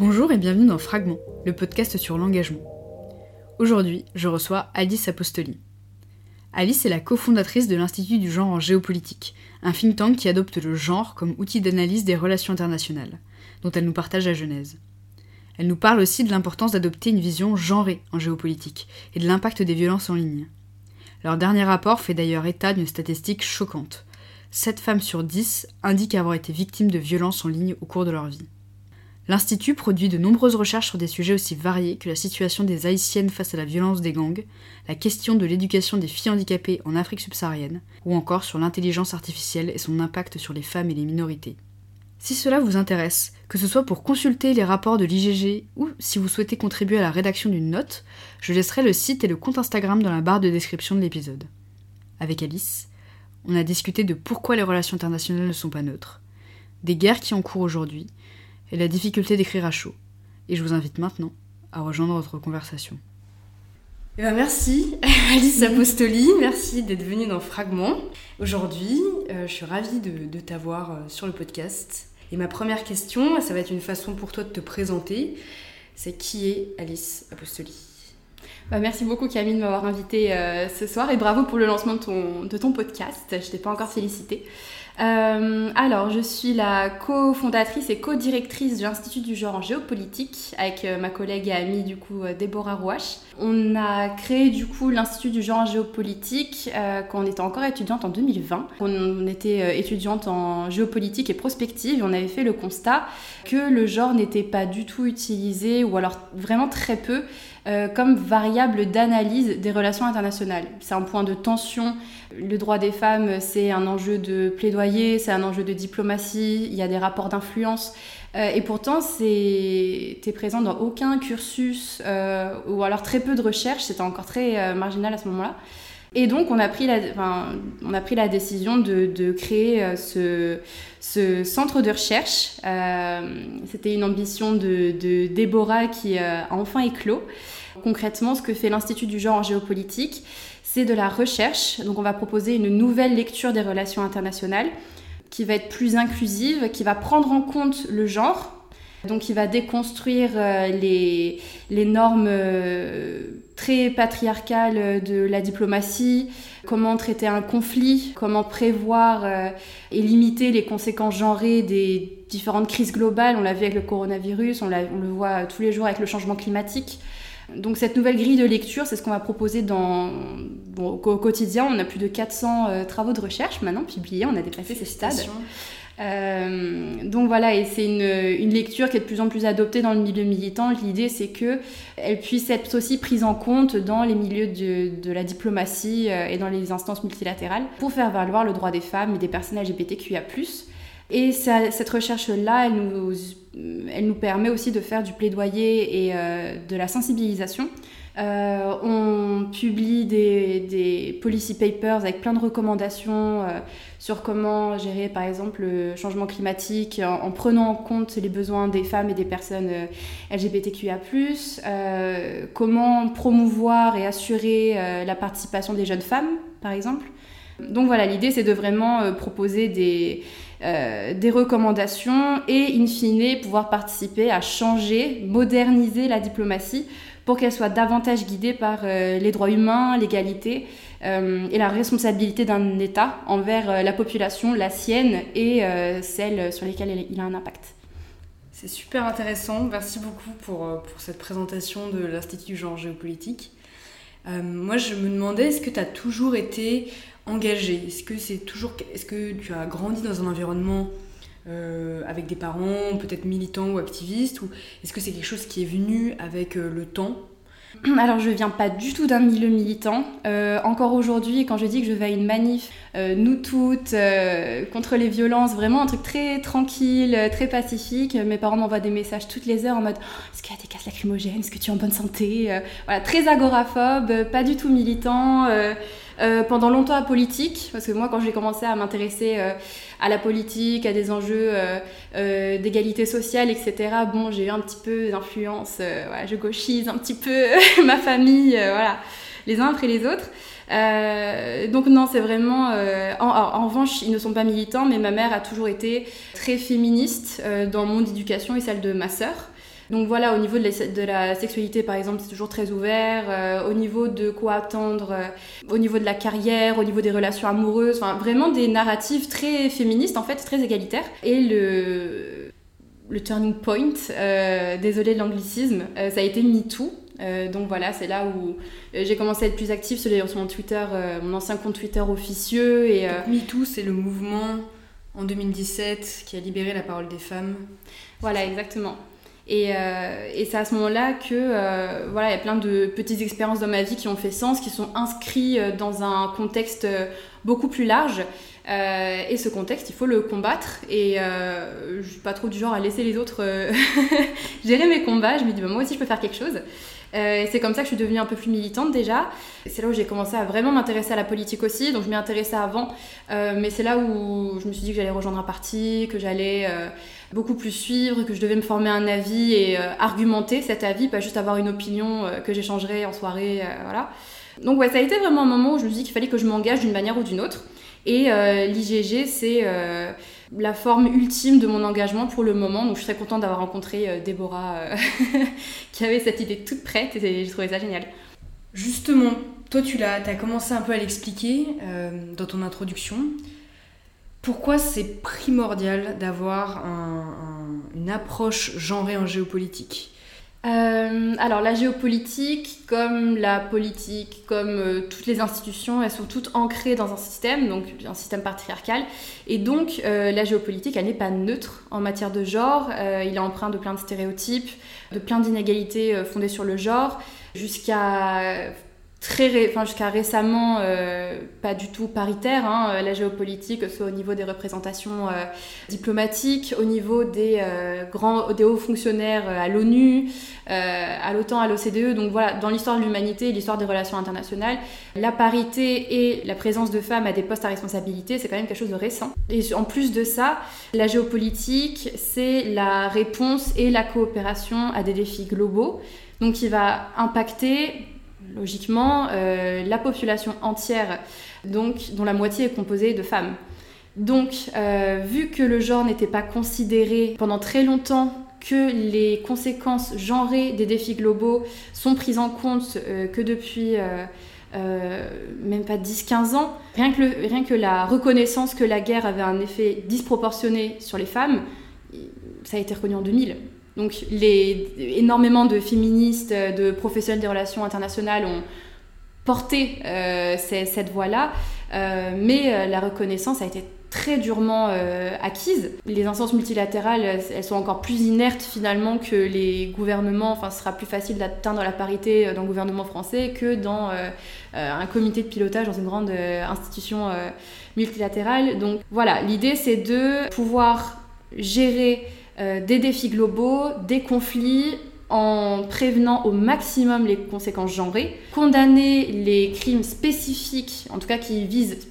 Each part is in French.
Bonjour et bienvenue dans Fragment, le podcast sur l'engagement. Aujourd'hui, je reçois Alice Apostoli. Alice est la cofondatrice de l'Institut du genre en géopolitique, un think tank qui adopte le genre comme outil d'analyse des relations internationales, dont elle nous partage la genèse. Elle nous parle aussi de l'importance d'adopter une vision genrée en géopolitique et de l'impact des violences en ligne. Leur dernier rapport fait d'ailleurs état d'une statistique choquante. 7 femmes sur 10 indiquent avoir été victimes de violences en ligne au cours de leur vie. L'Institut produit de nombreuses recherches sur des sujets aussi variés que la situation des Haïtiennes face à la violence des gangs, la question de l'éducation des filles handicapées en Afrique subsaharienne, ou encore sur l'intelligence artificielle et son impact sur les femmes et les minorités. Si cela vous intéresse, que ce soit pour consulter les rapports de l'IGG ou si vous souhaitez contribuer à la rédaction d'une note, je laisserai le site et le compte Instagram dans la barre de description de l'épisode. Avec Alice, on a discuté de pourquoi les relations internationales ne sont pas neutres, des guerres qui ont cours aujourd'hui, et la difficulté d'écrire à chaud. Et je vous invite maintenant à rejoindre notre conversation. Eh ben merci Alice Apostoli, merci d'être venue dans Fragment. Aujourd'hui, euh, je suis ravie de, t'avoir euh, sur le podcast. Et ma première question, ça va être une façon pour toi de te présenter, c'est qui est Alice Apostoli? Bah, merci beaucoup Camille de m'avoir invitée euh, ce soir et bravo pour le lancement de ton, podcast. Je ne t'ai pas encore félicité. Euh, alors, je suis la cofondatrice et co-directrice de l'Institut du genre en géopolitique avec euh, ma collègue et amie du coup euh, Déborah Rouache. On a créé du coup l'Institut du genre en géopolitique quand on était encore étudiante en 2020. On, était étudiante en géopolitique et prospective et on avait fait le constat que le genre n'était pas du tout utilisé ou alors vraiment très peu comme variable d'analyse des relations internationales. C'est un point de tension le droit des femmes, c'est un enjeu de plaidoyer, c'est un enjeu de diplomatie, il y a des rapports d'influence. Euh, et pourtant, c'est présent dans aucun cursus, euh, ou alors très peu de recherche, c'était encore très euh, marginal à ce moment-là. Et donc, on a pris la, on a pris la décision de, créer ce, ce, centre de recherche. C'était une ambition de, de Déborah qui a enfin éclos. Concrètement, ce que fait l'Institut du genre en géopolitique, c'est de la recherche. Donc on va proposer une nouvelle lecture des relations internationales qui va être plus inclusive, qui va prendre en compte le genre. Donc il va déconstruire euh, les, les normes euh, très patriarcales de la diplomatie, comment traiter un conflit, comment prévoir euh, et limiter les conséquences genrées des différentes crises globales. On l'a vu avec le coronavirus, on, le voit tous les jours avec le changement climatique. Donc cette nouvelle grille de lecture, c'est ce qu'on va proposer dans, au quotidien. On a plus de 400 euh, travaux de recherche maintenant publiés, on a dépassé ces stades. Euh, donc voilà, et c'est une, une, lecture qui est de plus en plus adoptée dans le milieu militant. L'idée, c'est qu'elle puisse être aussi prise en compte dans les milieux de, de, la diplomatie euh, et dans les instances multilatérales pour faire valoir le droit des femmes et des personnes LGBTQIA+. Et cette recherche-là, elle nous, elle nous permet aussi de faire du plaidoyer et euh, de la sensibilisation. On publie des, des, policy papers avec plein de recommandations sur comment gérer par exemple le changement climatique en, prenant en compte les besoins des femmes et des personnes LGBTQIA, comment promouvoir et assurer la participation des jeunes femmes par exemple. Donc voilà, l'idée c'est de vraiment proposer des, euh, des recommandations et, in fine, pouvoir participer à changer, moderniser la diplomatie pour qu'elle soit davantage guidée par euh, les droits humains, l'égalité euh, et la responsabilité d'un État envers la population, la sienne et celle sur lesquelles il a un impact. C'est super intéressant. Merci beaucoup pour, pour cette présentation de l'Institut genre géopolitique. moi, je me demandais, est-ce que tu as toujours été engagé Est-ce que c'est toujours, est-ce que tu as grandi dans un environnement euh, avec des parents, peut-être militants ou activistes, ou est-ce que c'est quelque chose qui est venu avec euh, le temps? alors je viens pas du tout d'un milieu militant. Euh, encore aujourd'hui, quand je dis que je vais à une manif, nous toutes, contre les violences, vraiment un truc très tranquille, très pacifique. Mes parents m'envoient des messages toutes les heures en mode est-ce qu'il y a des gaz lacrymogènes, est-ce que tu es en bonne santé Voilà, très agoraphobe, pas du tout militant. Euh, pendant longtemps politique, parce que moi, quand j'ai commencé à m'intéresser euh, à la politique, à des enjeux euh, d'égalité sociale, etc., bon, j'ai eu un petit peu d'influence, voilà, je gauchise un petit peu ma famille, voilà, les uns après les autres. donc non, c'est vraiment... En, en, revanche, ils ne sont pas militants, mais ma mère a toujours été très féministe dans mon éducation et celle de ma sœur. Donc voilà, au niveau de la, sexualité, par exemple, c'est toujours très ouvert. Euh, au niveau de quoi attendre, euh, au niveau de la carrière, au niveau des relations amoureuses, enfin vraiment des narratives très féministes, en fait, très égalitaires. Et le, le turning point, euh, désolé de l'anglicisme, ça a été MeToo. donc voilà, c'est là où j'ai commencé à être plus active sur, mon Twitter, mon ancien compte Twitter officieux. Et, MeToo, c'est le mouvement en 2017 qui a libéré la parole des femmes. Voilà, exactement. Euh, et, c'est à ce moment-là que euh, voilà, il y a plein de petites expériences dans ma vie qui ont fait sens, qui sont inscrits euh, dans un contexte beaucoup plus large. et ce contexte, il faut le combattre. Et je suis pas trop du genre à laisser les autres gérer mes combats. Je me dis, bah, moi aussi, je peux faire quelque chose. Et c'est comme ça que je suis devenue un peu plus militante déjà. C'est là où j'ai commencé à vraiment m'intéresser à la politique aussi. Donc je m'y intéressais avant. mais c'est là où je me suis dit que j'allais rejoindre un parti, que j'allais beaucoup plus suivre, que je devais me former un avis et euh, argumenter cet avis, pas juste avoir une opinion euh, que j'échangerais en soirée, euh, voilà. Donc ouais, ça a été vraiment un moment où je me suis dit qu'il fallait que je m'engage d'une manière ou d'une autre. Et l'IGG, c'est la forme ultime de mon engagement pour le moment. Donc je suis très contente d'avoir rencontré Déborah qui avait cette idée toute prête et j'ai trouvé ça génial. Justement, toi tu l'as, as commencé un peu à l'expliquer dans ton introduction. Pourquoi c'est primordial d'avoir une approche genrée en géopolitique? Euh, alors la géopolitique, comme la politique, comme euh, toutes les institutions, elles sont toutes ancrées dans un système, donc un système patriarcal. Et donc euh, la géopolitique, elle n'est pas neutre en matière de genre. il est empreint de plein de stéréotypes, de plein d'inégalités fondées sur le genre, jusqu'à très enfin, jusqu'à récemment euh, pas du tout paritaire hein, euh, la géopolitique soit au niveau des représentations euh, diplomatiques au niveau des grands des hauts fonctionnaires à l'ONU à l'OTAN à l'OCDE. Donc voilà dans l'histoire de l'humanité l'histoire des relations internationales la parité et la présence de femmes à des postes à responsabilité c'est quand même quelque chose de récent. Et en plus de ça la géopolitique c'est la réponse et la coopération à des défis globaux. Donc qui va impacter logiquement euh, la population entière, dont la moitié est composée de femmes. Donc, euh, vu que le genre n'était pas considéré pendant très longtemps, que les conséquences genrées des défis globaux sont prises en compte euh, que depuis même pas 10-15 ans, rien que, rien que la reconnaissance que la guerre avait un effet disproportionné sur les femmes, ça a été reconnu en 2000. Donc les, énormément de féministes, de professionnels des relations internationales ont porté euh, cette voie-là, euh, mais euh, la reconnaissance a été très durement acquise. Les instances multilatérales, elles sont encore plus inertes finalement que les gouvernements. Enfin, ce sera plus facile d'atteindre la parité dans le gouvernement français que dans un comité de pilotage dans une grande institution multilatérale. Donc voilà, l'idée c'est de pouvoir gérer euh, des défis globaux, des conflits, en prévenant au maximum les conséquences genrées, condamner les crimes spécifiques, en tout cas qui visent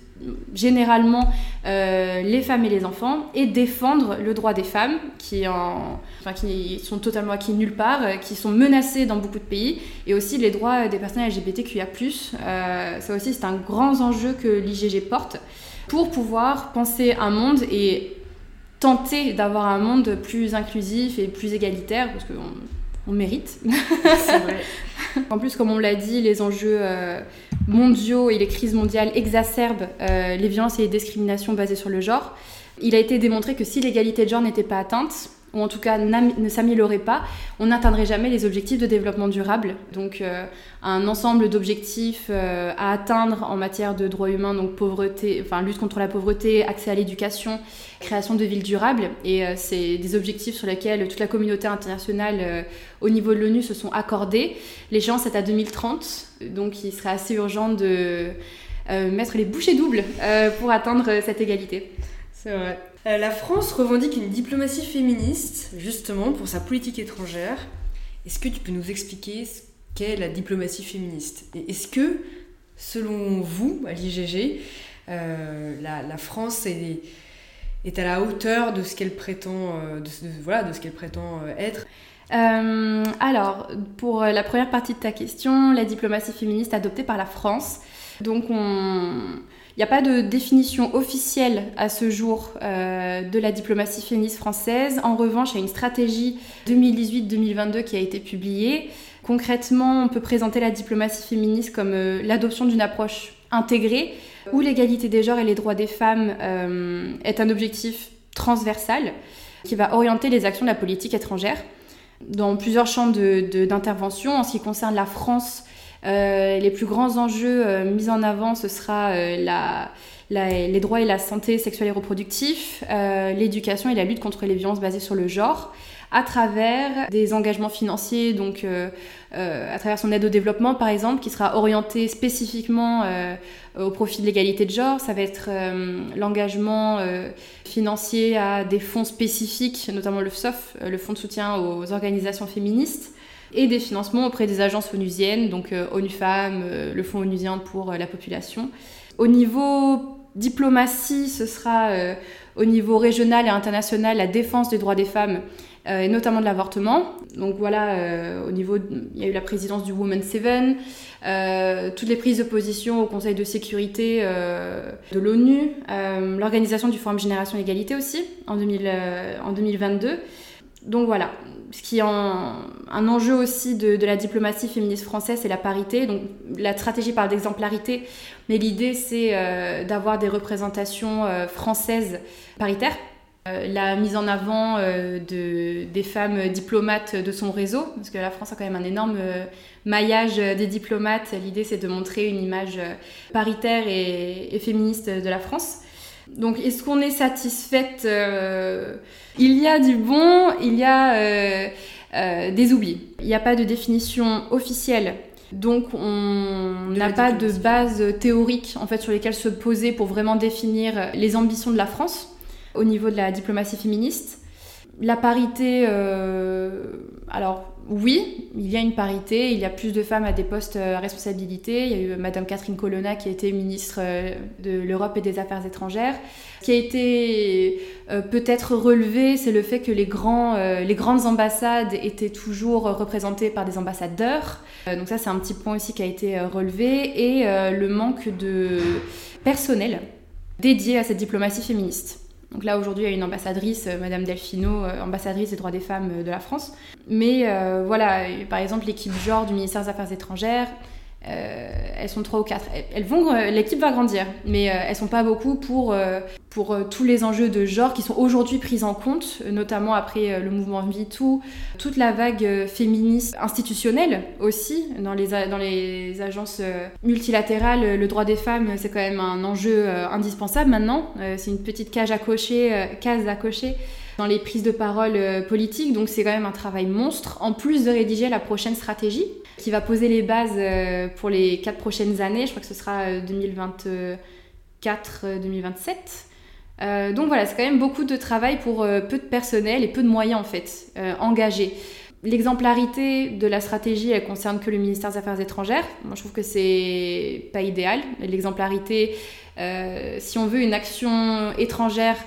généralement euh, les femmes et les enfants, et défendre le droit des femmes qui, en, qui sont totalement acquis nulle part, euh, qui sont menacées dans beaucoup de pays, et aussi les droits des personnes LGBTQIA+. Ça aussi c'est un grand enjeu que l'IGG porte pour pouvoir penser un monde et tenter d'avoir un monde plus inclusif et plus égalitaire, parce qu'on on mérite. Vrai. en plus, comme on l'a dit, les enjeux euh, mondiaux et les crises mondiales exacerbent euh, les violences et les discriminations basées sur le genre. Il a été démontré que si l'égalité de genre n'était pas atteinte, ou en tout cas ne s'améliorerait pas, on n'atteindrait jamais les objectifs de développement durable. Donc euh, un ensemble d'objectifs euh, à atteindre en matière de droits humains, donc pauvreté, enfin lutte contre la pauvreté, accès à l'éducation, création de villes durables. Et euh, c'est des objectifs sur lesquels toute la communauté internationale au niveau de l'ONU se sont accordés. L'échéance est à 2030, donc il serait assez urgent de mettre les bouchées doubles pour atteindre cette égalité. C'est vrai. Euh, la France revendique une diplomatie féministe, justement, pour sa politique étrangère. Est-ce que tu peux nous expliquer ce qu'est la diplomatie féministe? Et est-ce que, selon vous, à l'IGG, euh, la, France est, à la hauteur de ce qu'elle prétend, euh, voilà, de ce qu'elle prétend être? Alors, pour la première partie de ta question, la diplomatie féministe adoptée par la France. Donc, on, n'y a pas de définition officielle à ce jour de la diplomatie féministe française. En revanche, il y a une stratégie 2018-2022 qui a été publiée. Concrètement, on peut présenter la diplomatie féministe comme l'adoption d'une approche intégrée où l'égalité des genres et les droits des femmes est un objectif transversal qui va orienter les actions de la politique étrangère dans plusieurs champs d'intervention. En ce qui concerne la France, euh, les plus grands enjeux euh, mis en avant, ce sera euh, les droits et la santé sexuelle et reproductive, l'éducation et la lutte contre les violences basées sur le genre, à travers des engagements financiers, donc à travers son aide au développement par exemple, qui sera orientée spécifiquement au profit de l'égalité de genre. Ça va être l'engagement financier à des fonds spécifiques, notamment le FSOF, le Fonds de soutien aux organisations féministes et des financements auprès des agences onusiennes, donc euh, ONU Femmes, euh, le Fonds onusien pour euh, la population. Au niveau diplomatie, ce sera au niveau régional et international la défense des droits des femmes et notamment de l'avortement. Donc voilà, au niveau, il y a eu la présidence du Women 7, toutes les prises de position au Conseil de sécurité de l'ONU, l'organisation du Forum Génération Égalité aussi en, 2000, en 2022. Donc voilà, ce qui est un, enjeu aussi de, la diplomatie féministe française, c'est la parité. Donc la stratégie parle d'exemplarité, mais l'idée c'est euh, d'avoir des représentations euh, françaises paritaires. Euh, la mise en avant de, des femmes diplomates de son réseau, parce que la France a quand même un énorme maillage des diplomates. L'idée c'est de montrer une image paritaire et féministe de la France. Donc, est-ce qu'on est satisfaite euh, Il y a du bon, il y a euh, euh, des oublis. Il n'y a pas de définition officielle. Donc, on n'a pas de base théorique en fait sur lesquelles se poser pour vraiment définir les ambitions de la France au niveau de la diplomatie féministe. La parité, alors oui, il y a une parité, il y a plus de femmes à des postes à responsabilité. Il y a eu Madame Catherine Colonna qui a été ministre euh, de l'Europe et des Affaires étrangères. Ce qui a été euh, peut-être relevé, c'est le fait que les, euh, les grandes ambassades étaient toujours représentées par des ambassadeurs. donc ça, c'est un petit point aussi qui a été relevé. Et le manque de personnel dédié à cette diplomatie féministe. Donc là, aujourd'hui, il y a une ambassadrice, euh, Madame Delfino, euh, ambassadrice des droits des femmes euh, de la France. Mais voilà, par exemple, l'équipe genre du ministère des Affaires étrangères, euh, elles sont trois ou quatre. Elles vont, euh, l'équipe va grandir, mais euh, elles sont pas beaucoup pour, pour tous les enjeux de genre qui sont aujourd'hui pris en compte, notamment après le mouvement MeToo, toute la vague féministe institutionnelle aussi, dans les, dans les agences multilatérales, le droit des femmes, c'est quand même un enjeu indispensable maintenant. c'est une petite à cocher, case à cocher dans les prises de parole politiques, donc c'est quand même un travail monstre, en plus de rédiger la prochaine stratégie qui va poser les bases euh, pour les quatre prochaines années. Je crois que ce sera 2024-2027. Euh, donc voilà, c'est quand même beaucoup de travail pour euh, peu de personnel et peu de moyens en fait engagés. L'exemplarité de la stratégie, elle concerne que le ministère des Affaires étrangères. Moi, je trouve que c'est pas idéal. L'exemplarité, si on veut une action étrangère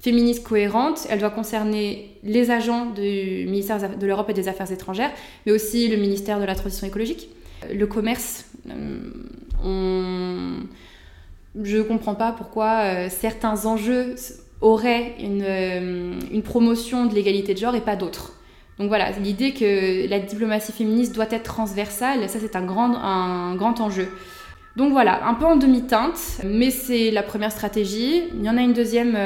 féministe cohérente. Elle doit concerner les agents du ministère de l'Europe et des Affaires étrangères, mais aussi le ministère de la Transition écologique. Le commerce, euh, je ne comprends pas pourquoi euh, certains enjeux auraient une, euh, une promotion de l'égalité de genre et pas d'autres. Donc voilà, l'idée que la diplomatie féministe doit être transversale, ça c'est un grand, un grand enjeu. Donc voilà, un peu en demi-teinte, mais c'est la première stratégie. Il y en a une deuxième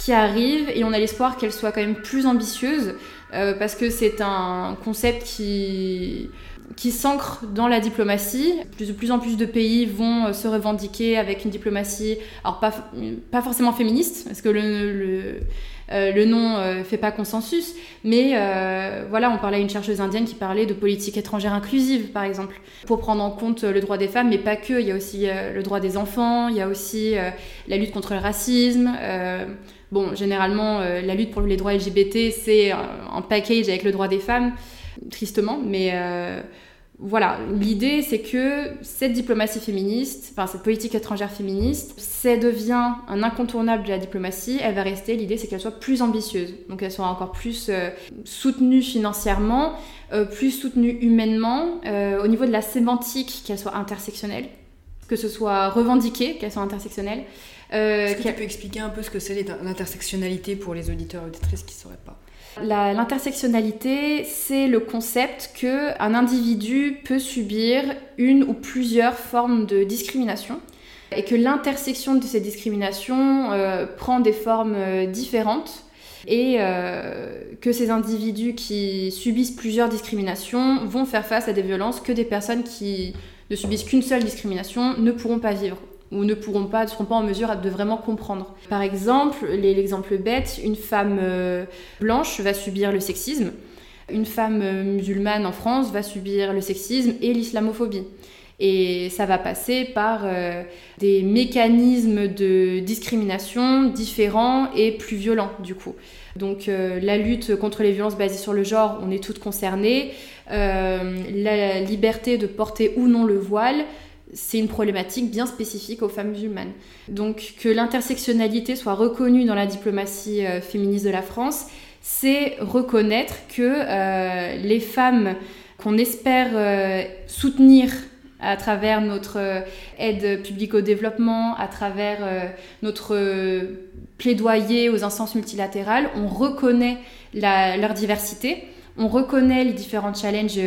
qui arrive et on a l'espoir qu'elle soit quand même plus ambitieuse euh, parce que c'est un concept qui qui s'ancre dans la diplomatie. Plus, de plus en plus de pays vont euh, se revendiquer avec une diplomatie, alors pas, pas forcément féministe, parce que le, le, euh, le nom ne fait pas consensus, mais voilà, on parlait à une chercheuse indienne qui parlait de politique étrangère inclusive, par exemple, pour prendre en compte le droit des femmes, mais pas que, il y a aussi le droit des enfants, il y a aussi la lutte contre le racisme Bon, généralement, euh, la lutte pour les droits LGBT, c'est en package avec le droit des femmes, tristement, mais euh, voilà, l'idée c'est que cette diplomatie féministe, enfin cette politique étrangère féministe, ça devient un incontournable de la diplomatie, elle va rester, l'idée c'est qu'elle soit plus ambitieuse, donc elle soit encore plus euh, soutenue financièrement, plus soutenue humainement, au niveau de la sémantique, qu'elle soit intersectionnelle, que ce soit revendiqué, qu'elles soient intersectionnelles. Est-ce que tu peux expliquer un peu ce que c'est l'intersectionnalité pour les auditeurs et auditrices qui ne sauraient pas? L'intersectionnalité, c'est le concept que un individu peut subir une ou plusieurs formes de discrimination et que l'intersection de ces discriminations euh, prend des formes euh, différentes et euh, que ces individus qui subissent plusieurs discriminations vont faire face à des violences que des personnes qui ne subissent qu'une seule discrimination ne pourront pas vivre ou ne pourront pas, ne seront pas en mesure de vraiment comprendre. Par exemple, l'exemple bête, une femme blanche va subir le sexisme, une femme musulmane en France va subir le sexisme et l'islamophobie. Et ça va passer par euh, des mécanismes de discrimination différents et plus violents du coup. Donc euh, la lutte contre les violences basées sur le genre, on est toutes concernées. Euh, la liberté de porter ou non le voile, c'est une problématique bien spécifique aux femmes musulmanes. Donc que l'intersectionnalité soit reconnue dans la diplomatie féministe de la France, c'est reconnaître que les femmes qu'on espère soutenir à travers notre euh, aide publique au développement, à travers euh, notre euh, plaidoyer aux instances multilatérales, on reconnaît leur diversité, on reconnaît les différents challenges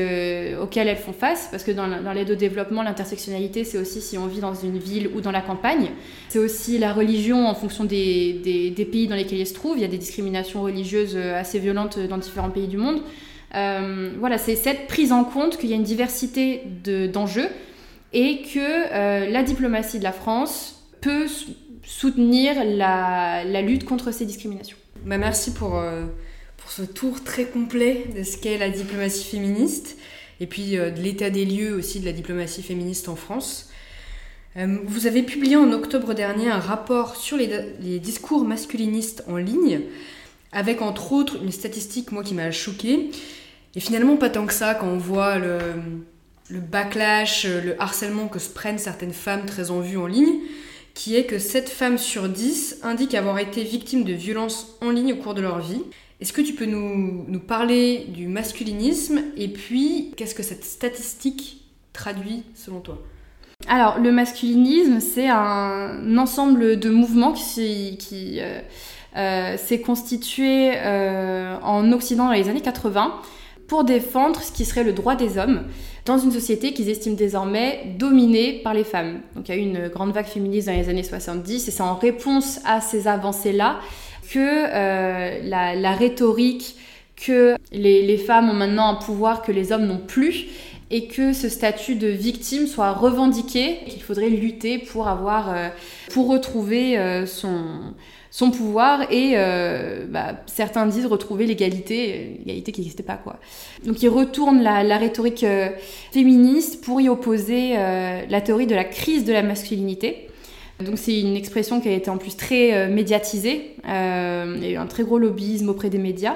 auxquels elles font face, parce que dans, l'aide au développement, l'intersectionnalité, c'est aussi si on vit dans une ville ou dans la campagne. C'est aussi la religion en fonction des, pays dans lesquels elles se trouvent. Il y a des discriminations religieuses assez violentes dans différents pays du monde. Euh, voilà, c'est cette prise en compte qu'il y a une diversité d'enjeux et que euh, la diplomatie de la France peut soutenir la, lutte contre ces discriminations. Bah merci euh, pour ce tour très complet de ce qu'est la diplomatie féministe et puis de l'état des lieux aussi de la diplomatie féministe en France. vous avez publié en octobre dernier un rapport sur les, discours masculinistes en ligne, avec entre autres une statistique, moi, qui m'a choquée. Et finalement, pas tant que ça quand on voit le, backlash, le harcèlement que se prennent certaines femmes très en vue en ligne, qui est que 7 femmes sur 10 indiquent avoir été victimes de violences en ligne au cours de leur vie. Est-ce que tu peux nous, parler du masculinisme et puis qu'est-ce que cette statistique traduit selon toi? Alors, le masculinisme, c'est un ensemble de mouvements qui, qui euh, euh, s'est constitué euh, en Occident dans les années 80 pour défendre ce qui serait le droit des hommes dans une société qu'ils estiment désormais dominée par les femmes. Donc il y a eu une grande vague féministe dans les années 70 et c'est en réponse à ces avancées-là que euh, la, rhétorique que les, femmes ont maintenant un pouvoir que les hommes n'ont plus et que ce statut de victime soit revendiqué, qu'il faudrait lutter pour avoir, euh, pour retrouver euh, son, son pouvoir et bah, certains disent retrouver l'égalité, l'égalité qui n'existait pas quoi. Donc ils retournent la, rhétorique euh, féministe pour y opposer la théorie de la crise de la masculinité. C'est une expression qui a été en plus très médiatisée, il y a eu un très gros lobbyisme auprès des médias.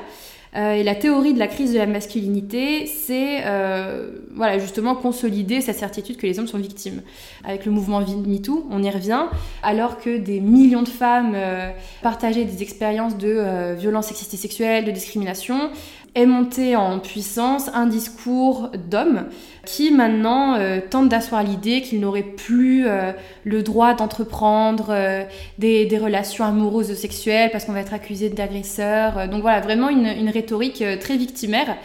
Euh, et la théorie de la crise de la masculinité, c'est euh, voilà, justement consolider cette certitude que les hommes sont victimes. Avec le mouvement MeToo, on y revient, alors que des millions de femmes euh, partageaient des expériences de violences sexistes et sexuelles, de discrimination, est monté en puissance un discours d'hommes qui maintenant euh, tente d'asseoir l'idée qu'ils n'auraient plus euh, le droit d'entreprendre euh, des, relations amoureuses ou sexuelles parce qu'on va être accusé d'agresseur. Donc voilà, vraiment une, rhétorique très victimaire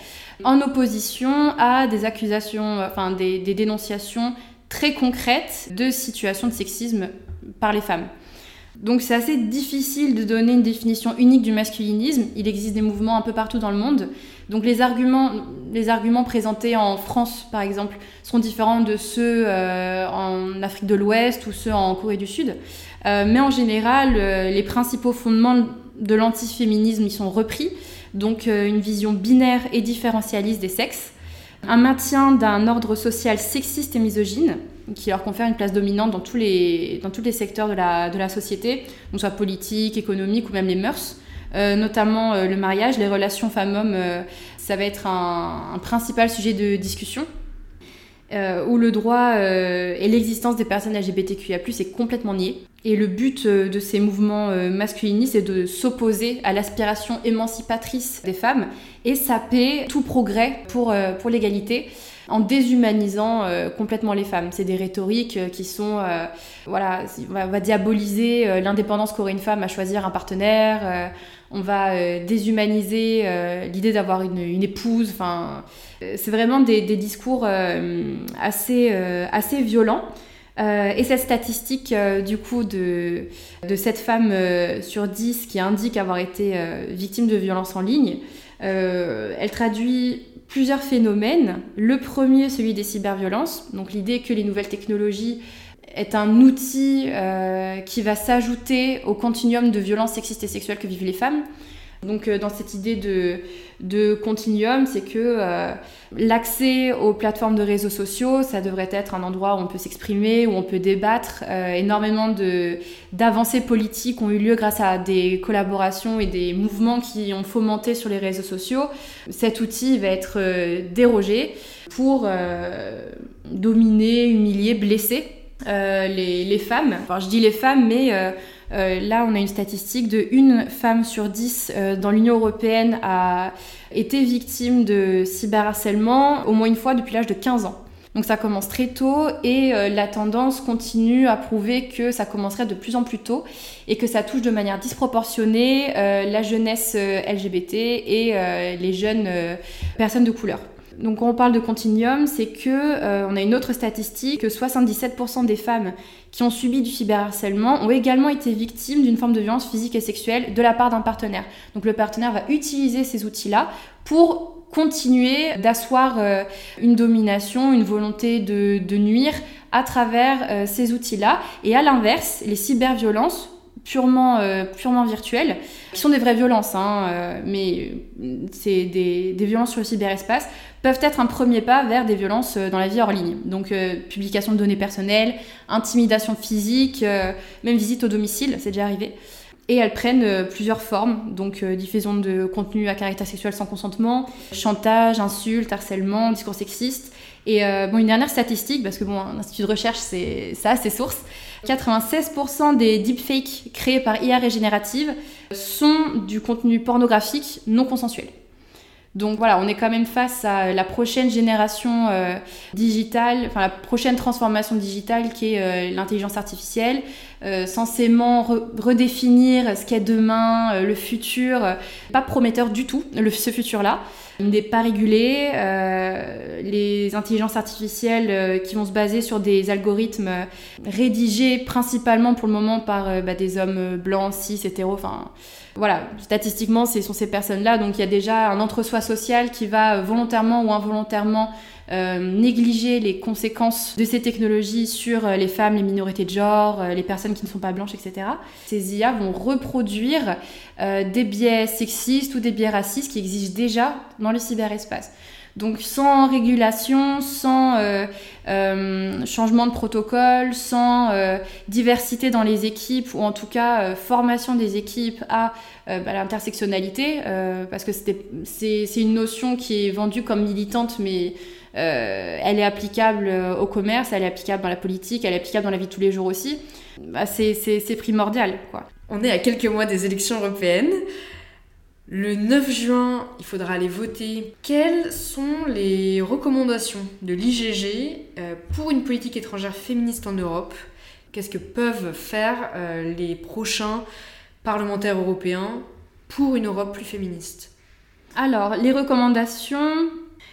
en opposition à des accusations, enfin des dénonciations très concrètes de situations de sexisme par les femmes. Donc c'est assez difficile de donner une définition unique du masculinisme. Il existe des mouvements un peu partout dans le monde. Donc les arguments, les arguments présentés en France, par exemple, seront différents de ceux euh, en Afrique de l'Ouest ou ceux en Corée du Sud. Euh, mais en général, euh, les principaux fondements de l'antiféminisme y sont repris. Donc une vision binaire et différentialiste des sexes, un maintien d'un ordre social sexiste et misogyne, qui leur confère une place dominante dans tous les, dans tous les secteurs de la, de la société, donc soit politique, économique ou même les mœurs. Euh, notamment euh, le mariage, les relations femmes-hommes, euh, ça va être un, principal sujet de discussion. où le droit et l'existence des personnes LGBTQIA+, est complètement nié. Et le but de ces mouvements masculinistes est de s'opposer à l'aspiration émancipatrice des femmes et saper tout progrès pour, pour l'égalité en déshumanisant complètement les femmes. C'est des rhétoriques qui sont, voilà, on va, diaboliser l'indépendance qu'aurait une femme à choisir un partenaire. on va déshumaniser l'idée d'avoir une, épouse. Enfin, c'est vraiment des, discours assez, assez violents. Euh, et cette statistique, euh, du coup, de, de cette femme euh, sur 10 qui indique avoir été victime de violences en ligne, elle traduit plusieurs phénomènes. Le premier, celui des cyberviolences, donc l'idée que les nouvelles technologies est un outil qui va s'ajouter au continuum de violences sexistes et sexuelles que vivent les femmes. Donc dans cette idée de, continuum, c'est que euh, l'accès aux plateformes de réseaux sociaux, ça devrait être un endroit où on peut s'exprimer, où on peut débattre. Euh, énormément d'avancées politiques ont eu lieu grâce à des collaborations et des mouvements qui ont fomenté sur les réseaux sociaux. Cet outil va être euh, dérogé pour dominer, humilier, blesser les, femmes. Enfin, je dis les femmes, mais euh, là, on a une statistique de une femme sur dix euh, dans l'Union européenne a été victime de cyberharcèlement au moins une fois depuis l'âge de 15 ans. Donc ça commence très tôt et euh, la tendance continue à prouver que ça commencerait de plus en plus tôt et que ça touche de manière disproportionnée la jeunesse LGBT et les jeunes personnes de couleur. Donc quand on parle de continuum, c'est que on a une autre statistique que 77% des femmes qui ont subi du cyberharcèlement ont également été victimes d'une forme de violence physique et sexuelle de la part d'un partenaire. Donc le partenaire va utiliser ces outils-là pour continuer d'asseoir euh, une domination, une volonté de, nuire à travers euh, ces outils-là. Et à l'inverse, les cyberviolences purement, euh, virtuelles, qui sont des vraies violences, hein, mais c'est des, violences sur le cyberespace, peuvent être un premier pas vers des violences euh, dans la vie hors ligne. Donc euh, publication de données personnelles, intimidation physique, euh, même visite au domicile, c'est déjà arrivé. Et elles prennent plusieurs formes, donc diffusion de contenu à caractère sexuel sans consentement, chantage, insultes, harcèlement, discours sexiste. Et bon, une dernière statistique, parce que bon, un institut de recherche, c'est ça, ses sources. 96% des deepfakes créés par IA régénérative sont du contenu pornographique non consensuel. Donc voilà, on est quand même face à la prochaine génération euh, digitale, enfin la prochaine transformation digitale qui est euh, l'intelligence artificielle, euh, censément redéfinir ce qu'est demain, le futur, pas prometteur du tout, ce futur-là. N'est pas régulé. les intelligences artificielles qui vont se baser sur des algorithmes rédigés principalement pour le moment par bah, des hommes blancs, cis, hétéros, enfin voilà, statistiquement, ce sont ces personnes-là. Donc il y a déjà un entre-soi social qui va euh, volontairement ou involontairement euh, négliger les conséquences de ces technologies sur euh, les femmes, les minorités de genre, les personnes qui ne sont pas blanches, etc. Ces IA vont reproduire des biais sexistes ou des biais racistes qui existent déjà dans le cyberespace. Donc sans régulation, sans euh, euh, changement de protocole, sans euh, diversité dans les équipes, ou en tout cas formation des équipes à bah, l'intersectionnalité, parce que c'est une notion qui est vendue comme militante, mais elle est applicable au commerce, elle est applicable dans la politique, elle est applicable dans la vie de tous les jours aussi. Bah, c'est primordial. Quoi. On est à quelques mois des élections européennes. Le 9 juin, il faudra aller voter. Quelles sont les recommandations de l'IGG euh, pour une politique étrangère féministe en Europe? Qu'est-ce que peuvent faire euh, les prochains parlementaires européens pour une Europe plus féministe? Alors, les recommandations,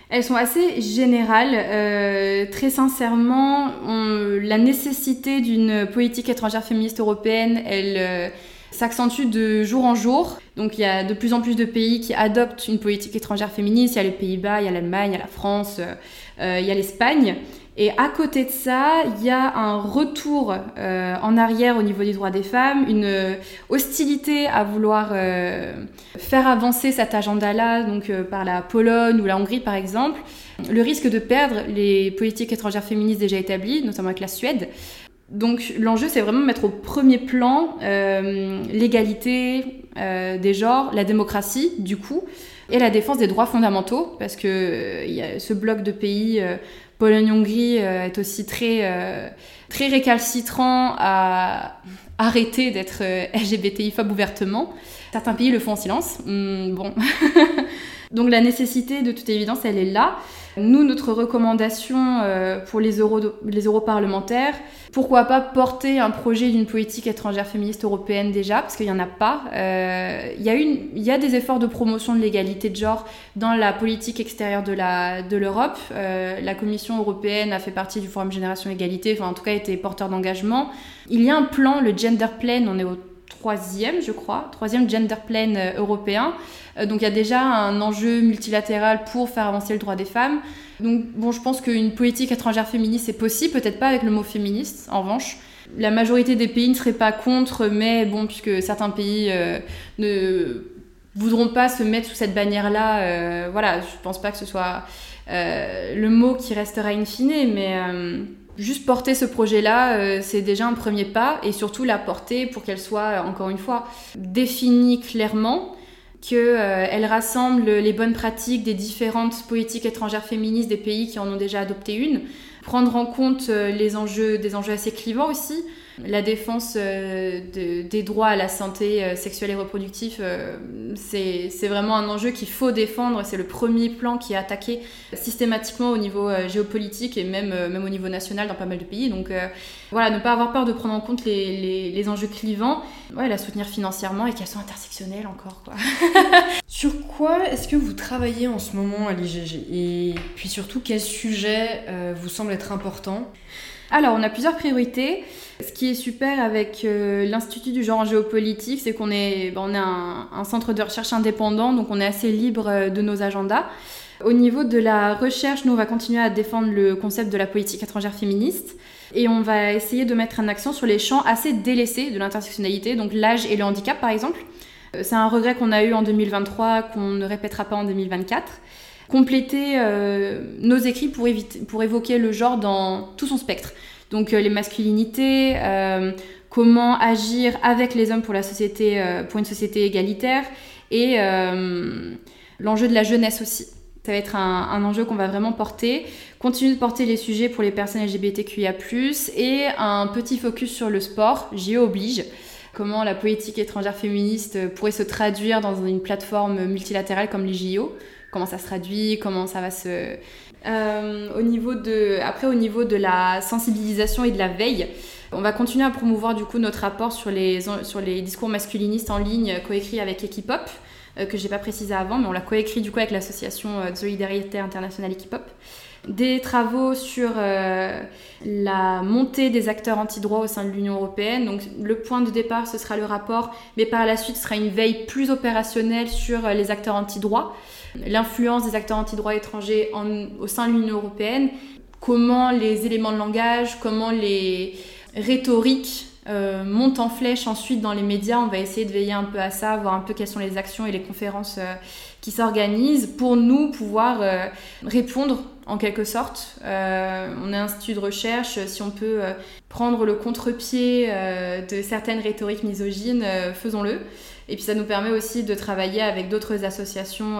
elles sont assez générales. Euh, très sincèrement, la nécessité d'une politique étrangère féministe européenne, elle s'accentue de jour en jour. Donc il y a de plus en plus de pays qui adoptent une politique étrangère féministe. Il y a les Pays-Bas, il y a l'Allemagne, il y a la France, euh, euh, il y a l'Espagne. Et à côté de ça, il y a un retour euh, en arrière au niveau des droits des femmes, une hostilité à vouloir faire avancer cet agenda-là, donc par la Pologne ou la Hongrie par exemple. Le risque de perdre les politiques étrangères féministes déjà établies, notamment avec la Suède, donc l'enjeu, c'est vraiment mettre au premier plan euh, l'égalité euh, des genres, la démocratie, du coup, et la défense des droits fondamentaux, parce que euh, y a ce bloc de pays, Pologne-Hongrie, est aussi très, très récalcitrant à arrêter d'être LGBTI-phobe ouvertement. Certains pays le font en silence. Hmm, bon. Donc la nécessité, de toute évidence, elle est là. Nous, notre recommandation euh, pour les, euro les europarlementaires, pourquoi pas porter un projet d'une politique étrangère féministe européenne déjà, parce qu'il n'y en a pas. Euh, il y, a y a des efforts de promotion de l'égalité de genre dans la politique extérieure de l'Europe. De euh, la Commission européenne a fait partie du Forum Génération Égalité, enfin en tout cas été porteur d'engagement. Il y a un plan, le Gender Plan, on est au troisième, je crois, troisième gender plan euh, européen. Euh, donc il y a déjà un enjeu multilatéral pour faire avancer le droit des femmes. Donc bon, je pense qu'une politique étrangère féministe est possible, peut-être pas avec le mot féministe, en revanche. La majorité des pays ne seraient pas contre, mais bon, puisque certains pays euh, ne voudront pas se mettre sous cette bannière-là, voilà, je pense pas que ce soit le mot qui restera in fine, mais juste porter ce projet-là, euh, c'est déjà un premier pas, et surtout la porter pour qu'elle soit, encore une fois, définie clairement, qu'elle euh, rassemble les bonnes pratiques des différentes politiques étrangères féministes des pays qui en ont déjà adopté une, prendre en compte euh, les enjeux, des enjeux assez clivants aussi, la défense euh, des droits à la santé euh, sexuelle et reproductive, euh, c'est vraiment un enjeu qu'il faut défendre. C'est le premier plan qui est attaqué systématiquement au niveau géopolitique et même, même au niveau national dans pas mal de pays. Donc voilà, ne pas avoir peur de prendre en compte les, les, enjeux clivants, ouais, la soutenir financièrement et qu'elles soient intersectionnelles encore. Quoi. Sur quoi est-ce que vous travaillez en ce moment à l'IGG Et puis surtout, quel sujet vous semble être important? Alors, on a plusieurs priorités. Ce qui est super avec euh, l'Institut du genre en géopolitique, c'est qu'on est, ben, un, centre de recherche indépendant, donc on est assez libre euh, de nos agendas. Au niveau de la recherche, nous, on va continuer à défendre le concept de la politique étrangère féministe. Et on va essayer de mettre un accent sur les champs assez délaissés de l'intersectionnalité, donc l'âge et le handicap par exemple. Euh, c'est un regret qu'on a eu en 2023 qu'on ne répétera pas en 2024 compléter nos écrits pour, éviter, pour évoquer le genre dans tout son spectre. Donc euh, les masculinités, euh, comment agir avec les hommes pour la société, euh, pour une société égalitaire, et l'enjeu de la jeunesse aussi. Ça va être un, enjeu qu'on va vraiment porter. Continuer de porter les sujets pour les personnes LGBTQIA+, et un petit focus sur le sport, j'y oblige. Comment la politique étrangère féministe pourrait se traduire dans une plateforme multilatérale comme les JO. Comment ça se traduit, comment ça va se, euh, au niveau de, après, au niveau de la sensibilisation et de la veille, on va continuer à promouvoir du coup notre rapport sur les, discours masculinistes en ligne coécrit avec Equipop, euh, que j'ai pas précisé avant, mais on l'a coécrit du coup avec l'association euh, de solidarité internationale Equipop. Des travaux sur la montée des acteurs anti-droit au sein de l'Union européenne. Donc le point de départ, ce sera le rapport, mais par la suite, ce sera une veille plus opérationnelle sur les acteurs anti-droit l'influence des acteurs anti-droits étrangers au sein de l'Union européenne, comment les éléments de langage, comment les rhétoriques euh, montent en flèche ensuite dans les médias. On va essayer de veiller un peu à ça, voir un peu quelles sont les actions et les conférences euh, qui s'organisent pour nous pouvoir euh, répondre en quelque sorte. on est un institut de recherche, si on peut prendre le contre-pied de certaines rhétoriques misogynes, faisons-le. Et puis ça nous permet aussi de travailler avec d'autres associations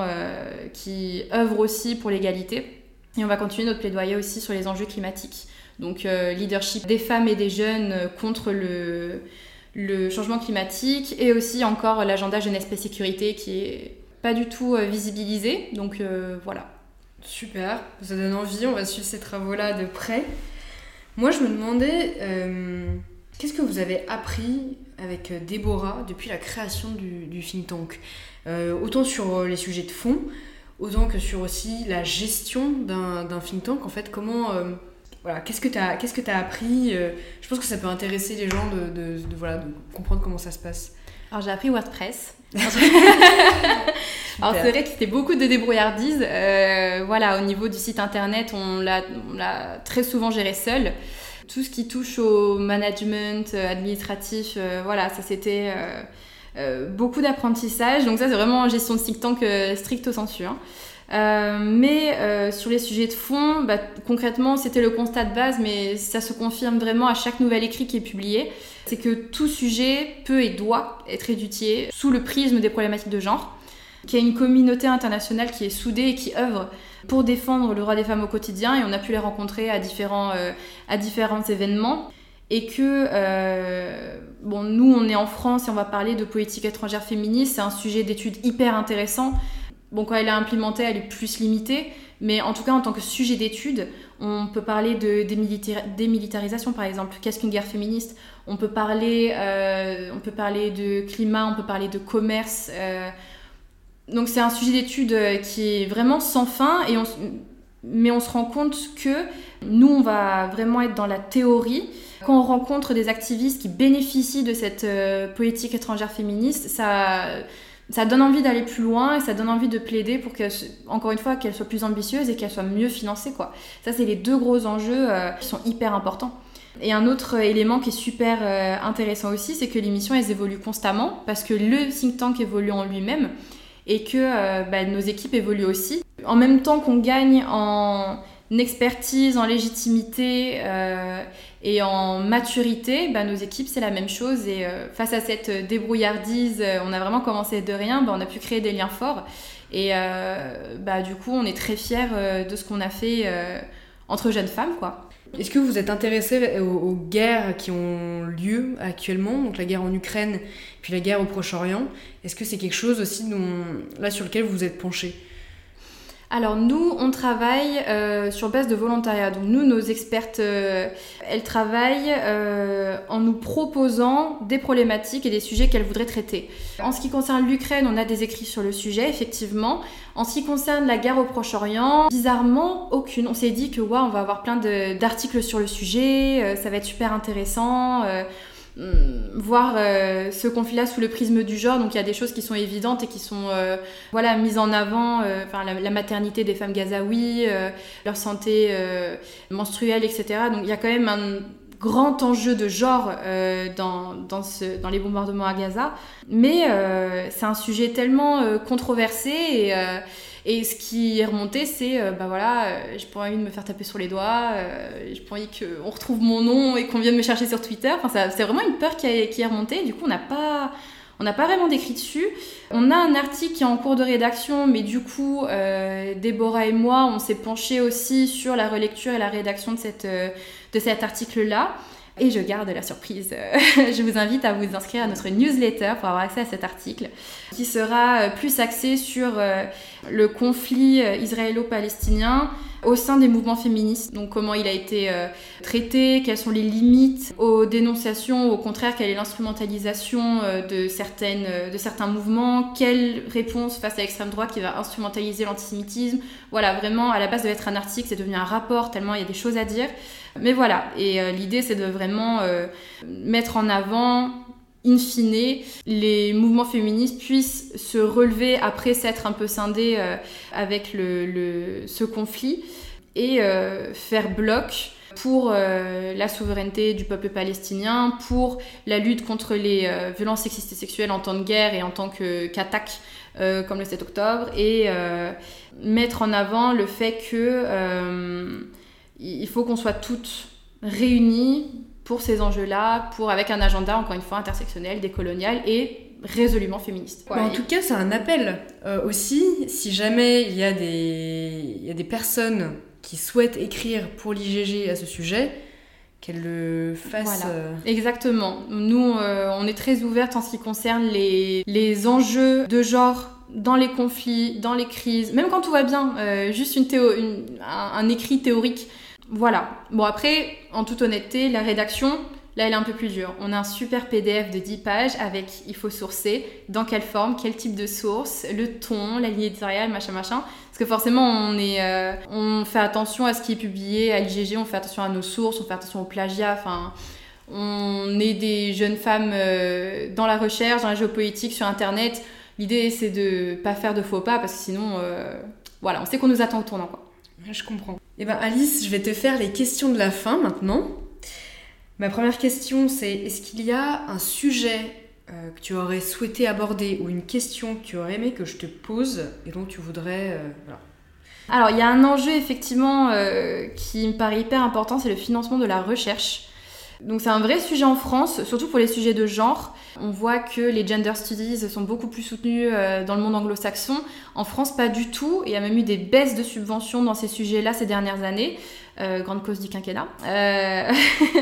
qui œuvrent aussi pour l'égalité. Et on va continuer notre plaidoyer aussi sur les enjeux climatiques. Donc euh, leadership des femmes et des jeunes contre le, le changement climatique et aussi encore l'agenda jeunesse sécurité qui est pas du tout euh, visibilisé. Donc voilà. Super, ça donne envie, on va suivre ces travaux-là de près. Moi je me demandais, qu'est-ce que vous avez appris avec euh, Déborah depuis la création du, think tank? Euh, autant sur euh, les sujets de fond, autant que sur aussi la gestion d'un think tank. En fait, comment. Voilà, qu'est-ce que tu as, qu'est-ce que as appris Je pense que ça peut intéresser les gens de, de, voilà, de comprendre comment ça se passe. Alors j'ai appris WordPress. Alors c'est vrai que c'était beaucoup de débrouillardise. voilà, au niveau du site internet, on l'a très souvent géré seul tout ce qui touche au management euh, administratif, euh, voilà, ça c'était euh, beaucoup d'apprentissage. Donc ça c'est vraiment gestion de think tank stricto sensu. Hein. Mais sur les sujets de fond, bah, concrètement, c'était le constat de base, mais ça se confirme vraiment à chaque nouvel écrit qui est publié. C'est que tout sujet peut et doit être étudié sous le prisme des problématiques de genre, qu'il y a une communauté internationale qui est soudée et qui œuvre pour défendre le droit des femmes au quotidien et on a pu les rencontrer à différents, euh, à différents événements. Et que, euh, bon, nous, on est en France et on va parler de politique étrangère féministe, c'est un sujet d'étude hyper intéressant. Bon, quand elle est implémentée, elle est plus limitée, mais en tout cas, en tant que sujet d'étude, on peut parler de démilitarisation, par exemple. Qu'est-ce qu'une guerre féministe? On peut, parler, euh, on peut parler de climat, on peut parler de commerce. Euh. donc c'est un sujet d'étude qui est vraiment sans fin, et mais on se rend compte que nous, on va vraiment être dans la théorie. Quand on rencontre des activistes qui bénéficient de cette euh, politique étrangère féministe, ça ça donne envie d'aller plus loin et ça donne envie de plaider pour qu'elle, encore une fois, qu'elle soit plus ambitieuse et qu'elle soit mieux financée, quoi. Ça, c'est les deux gros enjeux euh, qui sont hyper importants. Et un autre élément qui est super euh, intéressant aussi, c'est que l'émission, elles évoluent constamment parce que le think tank évolue en lui-même et que euh, bah, nos équipes évoluent aussi. En même temps qu'on gagne en expertise, en légitimité et en maturité, bah, nos équipes, c'est la même chose. Et euh, face à cette débrouillardise, euh, on a vraiment commencé de rien, bah, on a pu créer des liens forts. Et euh, bah, du coup, on est très fiers de ce qu'on a fait entre jeunes femmes. quoi. Est-ce que vous êtes intéressé aux, guerres qui ont lieu actuellement, donc la guerre en Ukraine, puis la guerre au Proche-Orient? Est-ce que c'est quelque chose aussi dont, là sur lequel vous vous êtes penché alors nous, on travaille euh, sur base de volontariat. Donc nous, nos expertes, euh, elles travaillent euh, en nous proposant des problématiques et des sujets qu'elles voudraient traiter. En ce qui concerne l'Ukraine, on a des écrits sur le sujet, effectivement. En ce qui concerne la guerre au Proche-Orient, bizarrement, aucune. On s'est dit que ouais, on va avoir plein d'articles sur le sujet, ça va être super intéressant. Mm, voir euh, ce conflit-là sous le prisme du genre. Donc il y a des choses qui sont évidentes et qui sont euh, voilà, mises en avant, euh, enfin, la, maternité des femmes gazaouis, leur santé menstruelle, etc. Donc il y a quand même un grand enjeu de genre dans, dans, ce, dans, les bombardements à Gaza. Mais c'est un sujet tellement controversé et et ce qui est remonté, c'est, euh, bah voilà, euh, j'ai pas envie de me faire taper sur les doigts, euh, j'ai pas envie qu'on retrouve mon nom et qu'on vienne me chercher sur Twitter. Enfin, c'est vraiment une peur qui, qui est remontée. Du coup, on n'a pas... On n'a pas vraiment d'écrit dessus. On a un article qui est en cours de rédaction, mais du coup, Déborah et moi, on s'est penché aussi sur la relecture et la rédaction de, cette, de cet article-là. Et je garde la surprise. je vous invite à vous inscrire à notre newsletter pour avoir accès à cet article qui sera euh, plus axé sur euh, le conflit euh, israélo-palestinien au sein des mouvements féministes. Donc comment il a été traité, quelles sont les limites aux dénonciations, au contraire quelle est l'instrumentalisation de, certaines, de certains mouvements, quelle réponse face à l'extrême droite qui va instrumentaliser l'antisémitisme. Voilà, vraiment à la base de être un article, c'est devenu un rapport tellement il y a des choses à dire. Mais voilà, et euh, l'idée c'est de vraiment euh, mettre en avant in fine, les mouvements féministes puissent se relever après s'être un peu scindés euh, avec le, ce conflit et faire bloc pour la souveraineté du peuple palestinien, pour la lutte contre les violences sexistes et sexuelles en temps de guerre et en tant qu'attaque comme le 7 octobre, et mettre en avant le fait que il faut qu'on soit toutes réunies pour ces enjeux-là, pour avec un agenda encore une fois intersectionnel, décolonial et résolument féministe. Bah, en tout cas, c'est un appel euh, aussi. Si jamais il y, a des, il y a des personnes qui souhaitent écrire pour l'IGG à ce sujet, qu'elles le fassent. Voilà. Euh. Exactement. Nous, euh, on est très ouvertes en ce qui concerne les, les enjeux de genre dans les conflits, dans les crises, même quand tout va bien, juste une théo un, écrit théorique voilà. Bon, après, en toute honnêteté, la rédaction, là, elle est un peu plus dure. On a un super PDF de 10 pages avec il faut sourcer, dans quelle forme, quel type de source, le ton, la ligne éditoriale, machin, machin. Parce que forcément, on, euh, fait attention à ce qui est publié à l'IGG, on fait attention à nos sources, on fait attention au plagiat, enfin. On est des jeunes femmes euh, dans la recherche, dans la géopolitique, sur Internet. L'idée, c'est de pas faire de faux pas parce que sinon, euh, voilà, on sait qu'on nous attend au tournant. Quoi. Je comprends. Eh ben Alice, je vais te faire les questions de la fin maintenant. Ma première question, c'est est-ce qu'il y a un sujet euh, que tu aurais souhaité aborder ou une question que tu aurais aimé que je te pose et dont tu voudrais... Euh, Alors, il y a un enjeu effectivement euh, qui me paraît hyper important, c'est le financement de la recherche. Donc c'est un vrai sujet en France, surtout pour les sujets de genre. On voit que les gender studies sont beaucoup plus soutenus euh, dans le monde anglo-saxon. En France, pas du tout. Il y a même eu des baisses de subventions dans ces sujets-là ces dernières années. Euh, grande cause du quinquennat. Euh,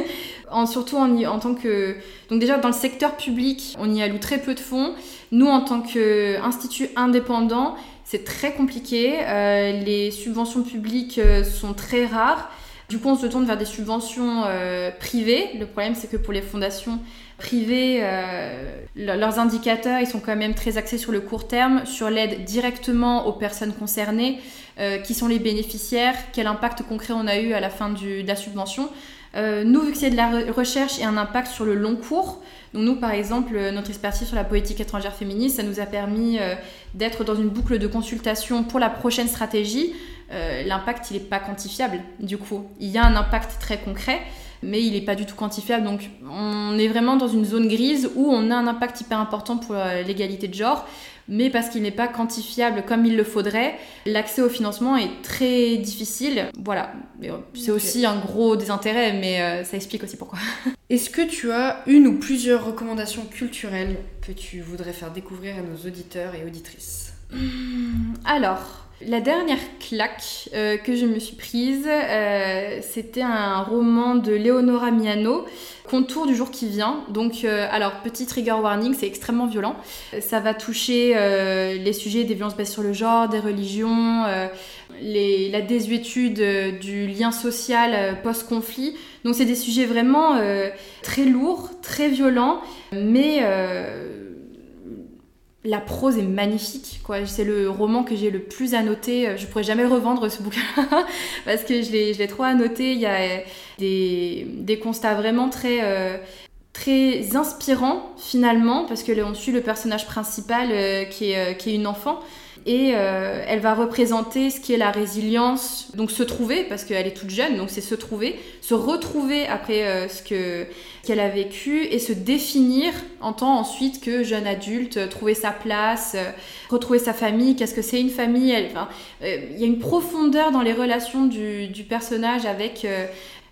surtout en, tant que... Donc déjà, dans le secteur public, on y alloue très peu de fonds. Nous, en tant qu'institut indépendant, c'est très compliqué. les subventions publiques sont très rares. Du coup, on se tourne vers des subventions privées. Le problème, c'est que pour les fondations privées, leurs indicateurs, ils sont quand même très axés sur le court terme, sur l'aide directement aux personnes concernées, qui sont les bénéficiaires, quel impact concret on a eu à la fin de la subvention. Euh, nous, vu que c'est de la recherche et un impact sur le long cours, donc nous, par exemple, euh, notre expertise sur la politique étrangère féministe, ça nous a permis euh, d'être dans une boucle de consultation pour la prochaine stratégie. L'impact, il n'est pas quantifiable, du coup. Il y a un impact très concret, mais il n'est pas du tout quantifiable. Donc on est vraiment dans une zone grise où on a un impact hyper important pour l'égalité de genre mais parce qu'il n'est pas quantifiable comme il le faudrait, l'accès au financement est très difficile. Voilà, euh, c'est aussi un gros désintérêt, mais euh, ça explique aussi pourquoi. Est-ce que tu as une ou plusieurs recommandations culturelles que tu voudrais faire découvrir à nos auditeurs et auditrices? Hmm, Alors, la dernière claque euh, que je me suis prise, euh, c'était un roman de Leonora Miano, Contour du jour qui vient. Donc, euh, alors, petit trigger warning, c'est extrêmement violent. Ça va toucher les sujets des violences basées sur le genre, des religions, la désuétude du lien social post-conflit. Donc, c'est des sujets vraiment très lourds, très violents, mais la prose est magnifique. Quoi. C'est le roman que j'ai le plus annoté. Je pourrais jamais revendre ce bouquin parce que je l'ai, trop annoté. Il y a des, constats vraiment très, euh, très inspirants finalement parce que on suit le personnage principal euh, euh, qui est une enfant et euh, elle va représenter ce qui est la résilience, donc se trouver, parce qu'elle est toute jeune, donc c'est se trouver, se retrouver après euh, ce que qu'elle a vécu et se définir en tant ensuite que jeune adulte, trouver sa place, euh, retrouver sa famille, qu'est-ce que c'est une famille? Il y a une profondeur dans les relations du, du personnage avec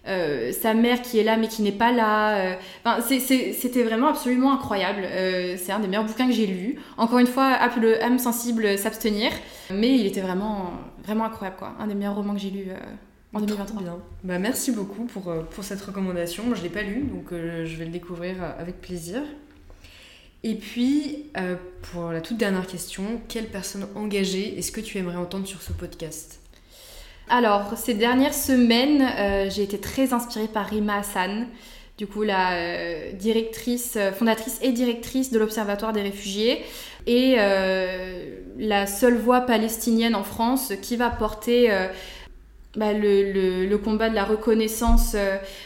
euh, sa mère qui est là mais qui n'est pas là. Euh, enfin, c'était vraiment absolument incroyable. Euh, c'est un des meilleurs bouquins que j'ai lu. Encore une fois, le âme sensible s'abstenir, mais il était vraiment, vraiment incroyable quoi. Un des meilleurs romans que j'ai lu. en 2023. Bien. Bah, merci beaucoup pour, pour cette recommandation. Moi, je ne l'ai pas lu, donc je vais le découvrir avec plaisir. Et puis, pour la toute dernière question, quelle personne engagée est-ce que tu aimerais entendre sur ce podcast? Alors, ces dernières semaines, euh, j'ai été très inspirée par Rima Hassan, du coup la euh, directrice, euh, fondatrice et directrice de l'Observatoire des réfugiés, et la seule voix palestinienne en France qui va porter bah, le, combat de la reconnaissance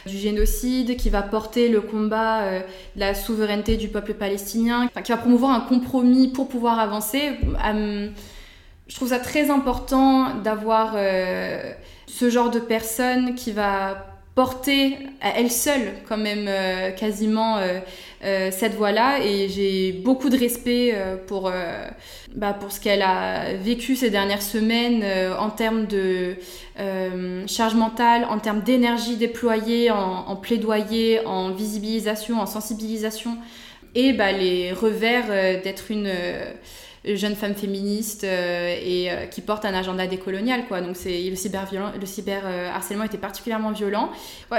du génocide, qui va porter le combat de la souveraineté du peuple palestinien, qui va promouvoir un compromis pour pouvoir avancer je trouve ça très important d'avoir euh, ce genre de personne qui va porter à elle seule quand même euh, quasiment euh, cette voie-là et j'ai beaucoup de respect pour, bah, pour ce qu'elle a vécu ces dernières semaines en termes de charge mentale, en termes d'énergie déployée, en, en, plaidoyer, en visibilisation, en sensibilisation. Et bah, les revers d'être une jeune femme féministe euh, et euh, qui porte un agenda décolonial quoi. Donc c'est le cyber le cyber euh, harcèlement était particulièrement violent.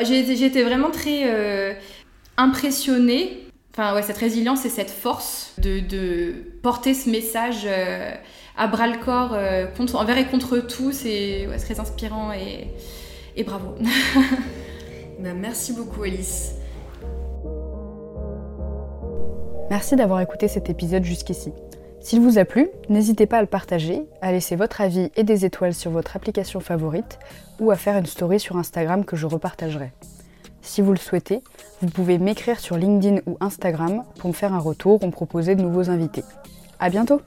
J'ai été vraiment très impressionnée. Enfin ouais cette résilience et cette force de, de porter ce message à bras le corps contre envers et contre tous c'est ouais, très inspirant et, et bravo. Ben, merci beaucoup Alice. Merci d'avoir écouté cet épisode jusqu'ici. S'il vous a plu, n'hésitez pas à le partager, à laisser votre avis et des étoiles sur votre application favorite ou à faire une story sur Instagram que je repartagerai. Si vous le souhaitez, vous pouvez m'écrire sur LinkedIn ou Instagram pour me faire un retour ou me proposer de nouveaux invités. A bientôt